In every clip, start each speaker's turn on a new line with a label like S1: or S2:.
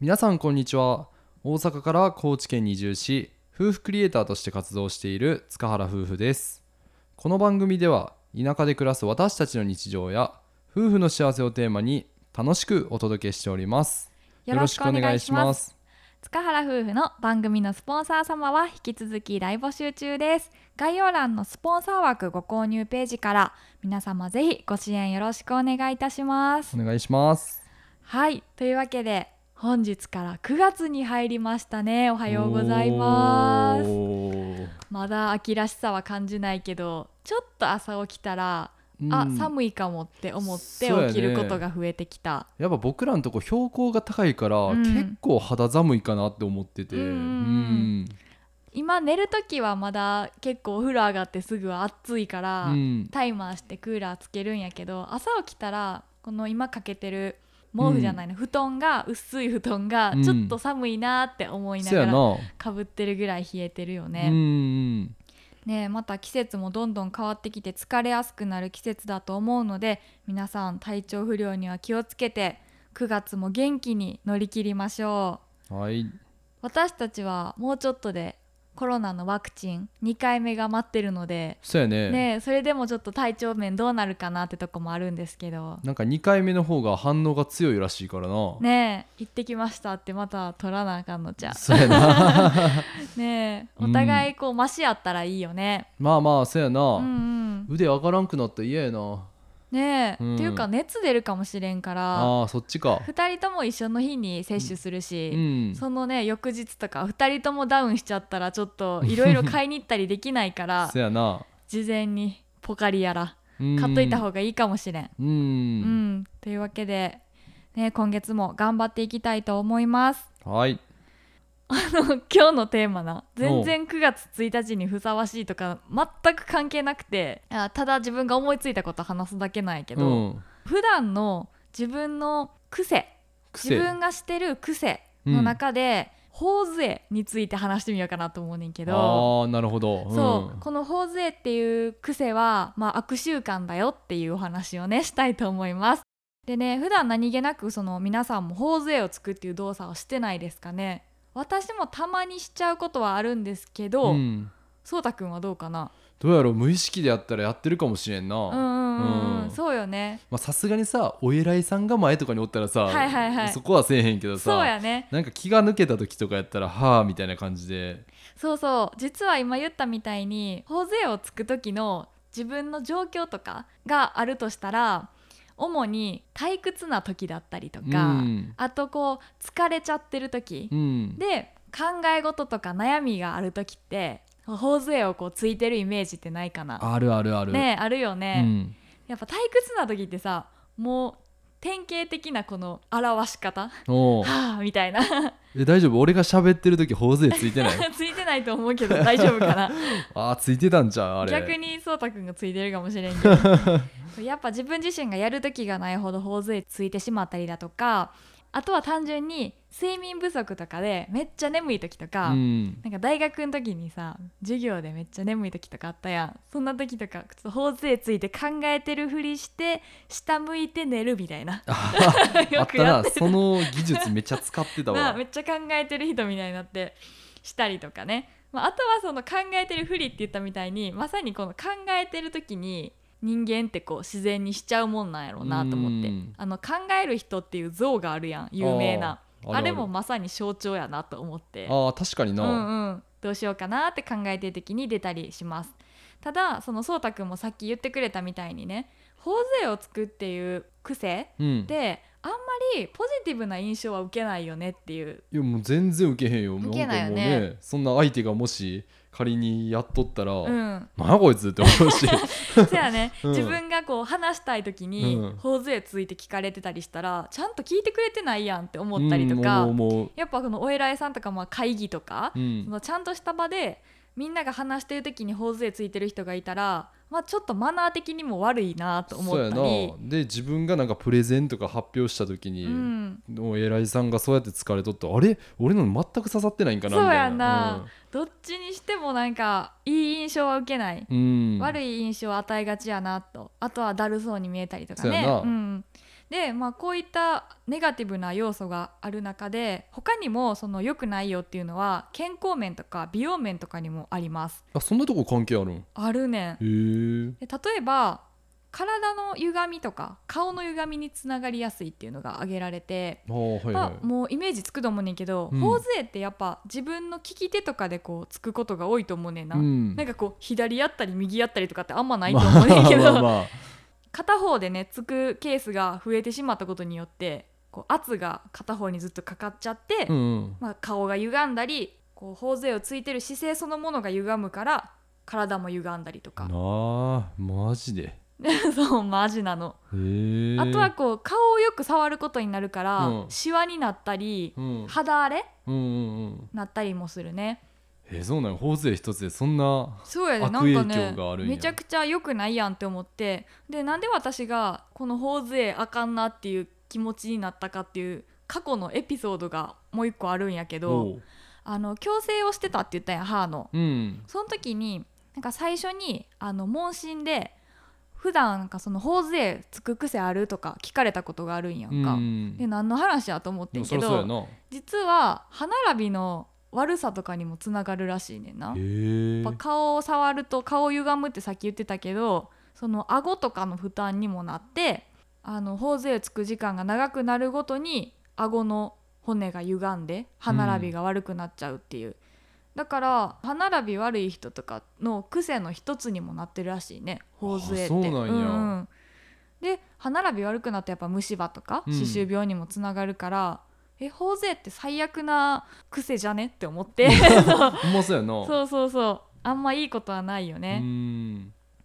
S1: 皆さんこんにちは。大阪から高知県に移住し夫婦クリエイターとして活動している塚原夫婦です。この番組では田舎で暮らす私たちの日常や夫婦の幸せをテーマに楽しくお届けしております。
S2: よろしくお願いします。塚原夫婦の番組のスポンサー様は引き続き大募集中です。概要欄のスポンサー枠ご購入ページから皆様ぜひご支援よろしくお願いいたします。
S1: お願いします。
S2: はい。というわけで本日から9月に入りましたね。おはようございます。まだ秋らしさは感じないけどちょっと朝起きたら、あ
S1: うん。
S2: 寒いかもって思って起きることが増えてきた、
S1: やっぱ僕らのとこ標高が高いから、
S2: うん。
S1: 結構肌寒いかなって思ってて。
S2: うん
S1: うん
S2: 今寝る時はまだ結構お風呂上がってすぐは暑いから、
S1: うん。
S2: タイマーしてクーラーつけるんやけど朝起きたらこの今かけてる毛布じゃないの、布団が薄い布団が
S1: うん
S2: ちょっと寒いなって思いながらかぶってるぐらい冷えてるよ
S1: うんう
S2: ね。
S1: ん。
S2: ねえまた季節もどんどん変わってきて疲れやすくなる季節だと思うので皆さん体調不良には気をつけて9月も元気に乗り切りましょう。
S1: はい。
S2: 私たちはもうちょっとでコロナのワクチン2回目が待ってるので
S1: そうやね。
S2: ねえそれでもちょっと体調面どうなるかなってとこもあるんですけど。
S1: なんか2回目の方が反応が強いらしいからな、
S2: ねえ行ってきましたってまた取らなあかんのじゃ
S1: そうやな。
S2: ねお互いこうマシやったらいいよね。
S1: まあまあそうやな、
S2: うんうん。
S1: 腕上がらんくなったら嫌やな
S2: ねえ、
S1: うん。
S2: っていうか熱出るかもしれんから。
S1: あそっちか。
S2: 2人とも一緒の日に接種するし、
S1: うん。
S2: そのね翌日とか2人ともダウンしちゃったらちょっといろいろ 買いに行ったりできないから事前にポカリやら
S1: うん。
S2: 買っといた方がいいかもしれん。
S1: うん、
S2: うん、というわけで、ね、今月も頑張っていきたいと思います。
S1: はい
S2: 今日のテーマな。全然9月1日にふさわしいとか全く関係なくてあただ自分が思いついたこと話すだけなんやけど、
S1: うん。
S2: 普段の自分の癖
S1: 癖。
S2: 自分がしてる癖の中で、頬杖について話してみようかなと思うねんけど。
S1: ああなるほど、
S2: そう、この頬杖っていう癖は、まあ、悪習慣だよっていうお話をねしたいと思います。でね普段何気なくその皆さんも頬杖をつくっていう動作をしてないですかね私もたまにしちゃうことはあるんですけ
S1: う
S2: ど、
S1: ん、
S2: そうたくんはどうかな？
S1: どうやろう無意識でやったらやってるかもしれんな。
S2: うんうんうん、
S1: うん。
S2: そうよね。
S1: まあさすがにさお偉いさんが前とかにおったらさ、
S2: はいはいはい。
S1: そこはせえへんけどさ
S2: そうやね。
S1: なんか気が抜けた時とかやったらはあみたいな感じで。
S2: そうそう。実は今言ったみたいに頬杖をつく時の自分の状況とかがあるとしたら主に退屈な時だったりとか、
S1: うん。
S2: あとこう疲れちゃってる時。
S1: う、ん。
S2: で考え事とか悩みがある時って頬杖をこうついてるイメージってないかな。
S1: あるあるある。
S2: ねあるよね、
S1: うん、
S2: やっぱ退屈な時ってさもう典型的なこの表し方。
S1: おう。
S2: はあみたいな。
S1: え大丈夫？俺が喋ってる時頬杖ついてない？
S2: ついてないと思うけど大丈夫かな？
S1: あーついてたんじゃんあれ。
S2: 逆にそうたくんがついてるかもしれんけど。やっぱ自分自身がやる時がないほど頬杖ついてしまったりだとかあとは単純に睡眠不足とかでめっちゃ眠い時とか、
S1: うん。
S2: なんか大学の時にさ授業でめっちゃ眠い時とかあったやん。そんな時とかちょっと頬杖ついて考えてるふりして下向いて寝るみたいな。
S1: あ
S2: よ
S1: ったな
S2: くやってた
S1: その技術めっちゃ使ってたわ。
S2: なめっちゃ考えてる人みたいになってしたりとかね、まあ、あとはその考えてるふりって言ったみたいにまさにこの考えてる時に人間ってこう自然にしちゃうもんなんやろうなと思って。
S1: うん。
S2: あの考える人っていう像があるやん有名な。
S1: あ
S2: れもまさに象徴やなと思って。
S1: あー確かにな、
S2: うんうん、どうしようかなって考えてる時に出たりします。ただそのそうたくんもさっき言ってくれたみたいにね頬杖をつくっていう癖
S1: うん。
S2: であんまりポジティブな印象は受けないよねっていう。
S1: いやもう全然受けへんよ。
S2: 受けないよね。
S1: んかもうそんな相手がもし仮にやっとったら、
S2: うん。
S1: こいつって思うし。
S2: そやね、
S1: うん。
S2: 自分がこう話したい時に
S1: うん。
S2: 頬杖ついて聞かれてたりしたらちゃんと聞いてくれてないやんって思ったりとか、
S1: うん
S2: やっぱこのお偉いさんとかまあ会議とか、
S1: うん。
S2: そのちゃんとした場でみんなが話してる時に頬杖ついてる人がいたら、まあ、ちょっとマナー的にも悪いなと思った
S1: そう
S2: り
S1: やな。で自分がなんかプレゼンとか発表した時に、
S2: うん、
S1: お偉いさんがそうやって疲れとってあれ？俺の全く刺さってないんかなみたいな。
S2: そうやん。などっちにしてもなんかいい印象は受けない、
S1: うん、うん。
S2: 悪い印象を与えがちやなと。あとはだるそうに見えたりとかね。
S1: そうやな。
S2: うん、でまあこういったネガティブな要素がある中で他にもその良くないよっていうのは健康面とか美容面とかにもあります。
S1: あそんなとこ関係あるん？へ
S2: あるねん。例えば体の歪みとか顔の歪みにつながりやすいっていうのが挙げられて、
S1: はいはい。
S2: まあ、もうイメージつくと思うねんけど、
S1: うん。
S2: 頬杖ってやっぱ自分の利き手とかでこうつくことが多いと思うねんな、
S1: うん。
S2: なんかこう左やったり右やったりとかってあんまないと思うねんけど、
S1: まあまあまあ
S2: 片方でねつくケースが増えてしまったことによってこう圧が片方にずっとかかっちゃって、
S1: うんうん。
S2: まあ、顔が歪んだりこう頬杖をついてる姿勢そのものが歪むから体も歪んだりとか。
S1: なあマジで。
S2: そうマジなの、あとはこう顔をよく触ることになるから、
S1: うん。
S2: シワになったり、
S1: うん。
S2: 肌荒れ
S1: うんうんうん。
S2: なったりもするね
S1: えそうなん頬杖一つでそんな
S2: そうやで
S1: 悪
S2: なんか
S1: 影
S2: ね
S1: 響があるんや。
S2: めちゃくちゃ良くないやんって思って。でなんで私がこの頬杖あかんなっていう気持ちになったかっていう過去のエピソードがもう一個あるんやけど
S1: おう。
S2: あの矯正をしてたって言ったんや歯の。
S1: うん。
S2: その時になんか最初にあの問診で普段なんかその頬杖つく癖あるとか聞かれたことがあるんやんか、
S1: うん。
S2: で何の話やと思ってんけ
S1: でもそりゃそうや
S2: ど
S1: な。
S2: 実は歯並びの悪さとかにもつながるらしいねんな。
S1: へえ
S2: やっぱ顔を触ると顔歪むってさっき言ってたけどその顎とかの負担にもなってあの頬杖つく時間が長くなるごとに顎の骨が歪んで歯並びが悪くなっちゃうっていう、だから歯並び悪い人とかの癖の一つにもなってるらしいね頬杖って。
S1: うなん。
S2: で歯並び悪くなってやっぱ虫歯とか
S1: うん。
S2: 歯周病にもつながるから、え頬杖って最悪な癖じゃね？って思って。
S1: そう
S2: そうそうそう。あんまいいことはないよね。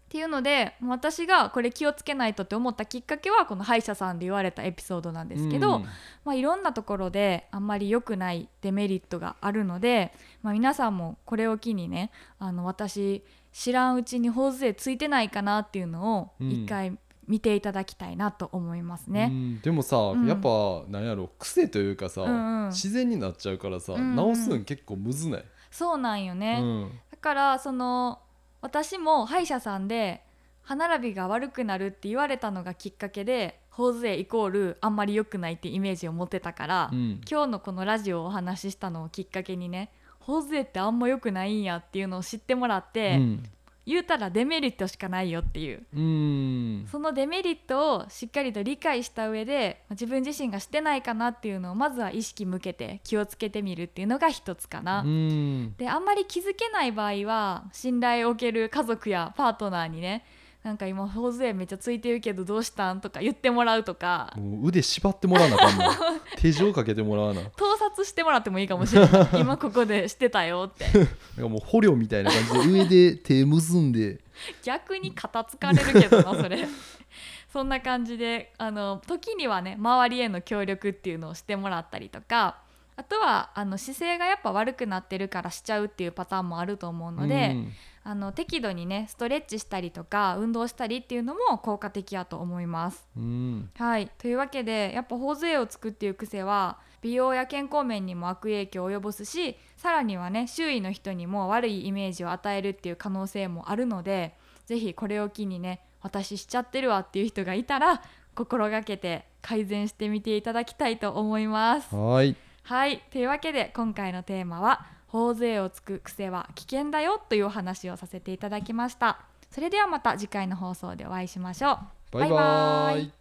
S2: っていうので私がこれ気をつけないとって思ったきっかけはこの歯医者さんで言われたエピソードなんですけど、
S1: うん。
S2: まあ、いろんなところであんまり良くないデメリットがあるので、まあ、皆さんもこれを機にねあの私知らんうちに頬杖ついてないかなっていうのを
S1: うん。
S2: 一回見ていただきたいなと思いますね。
S1: うん。でもさ、
S2: ん。
S1: やっぱなんやろ癖というかさ、
S2: うんうん。
S1: 自然になっちゃうからさ、
S2: うんうん。
S1: 直すん結構むずない、
S2: そうなんよね、
S1: うん。
S2: だからその私も歯医者さんで歯並びが悪くなるって言われたのがきっかけで頬杖イコールあんまり良くないってイメージを持ってたから、
S1: うん。
S2: 今日のこのラジオをお話ししたのをきっかけにね頬杖ってあんま良くないんやっていうのを知ってもらって、
S1: うん
S2: 言うたらデメリットしかないよっていう。
S1: うん。
S2: そのデメリットをしっかりと理解した上で自分自身がしてないかなっていうのをまずは意識向けて気をつけてみるっていうのが一つかな。
S1: うん。
S2: であんまり気づけない場合は信頼を受ける家族やパートナーにねなんか今頬杖めっちゃついてるけどどうしたんとか言ってもらうとか。
S1: もう腕縛ってもらわなあかんの手錠かけてもらわななん
S2: 盗撮 してもらってもいいかもしれない。今ここでしてたよって。
S1: かもう捕虜みたいな感じで上で手結んで。
S2: 逆に肩つかれるけどなそれ。そんな感じであの時にはね周りへの協力っていうのをしてもらったりとかあとはあの姿勢がやっぱ悪くなってるからしちゃうっていうパターンもあると思うので、
S1: うん
S2: あの適度にねストレッチしたりとか運動したりっていうのも効果的やと思います。
S1: うん
S2: はいというわけでやっぱ頬杖をつくっていう癖は美容や健康面にも悪影響を及ぼすしさらにはね周囲の人にも悪いイメージを与えるっていう可能性もあるので是非これを機にね私しちゃってるわっていう人がいたら心がけて改善してみていただきたいと思います。
S1: はい
S2: はいというわけで今回のテーマは「頬杖をつく癖は危険だよ」というお話をさせていただきました。それではまた次回の放送でお会いしましょう。
S1: バイバイ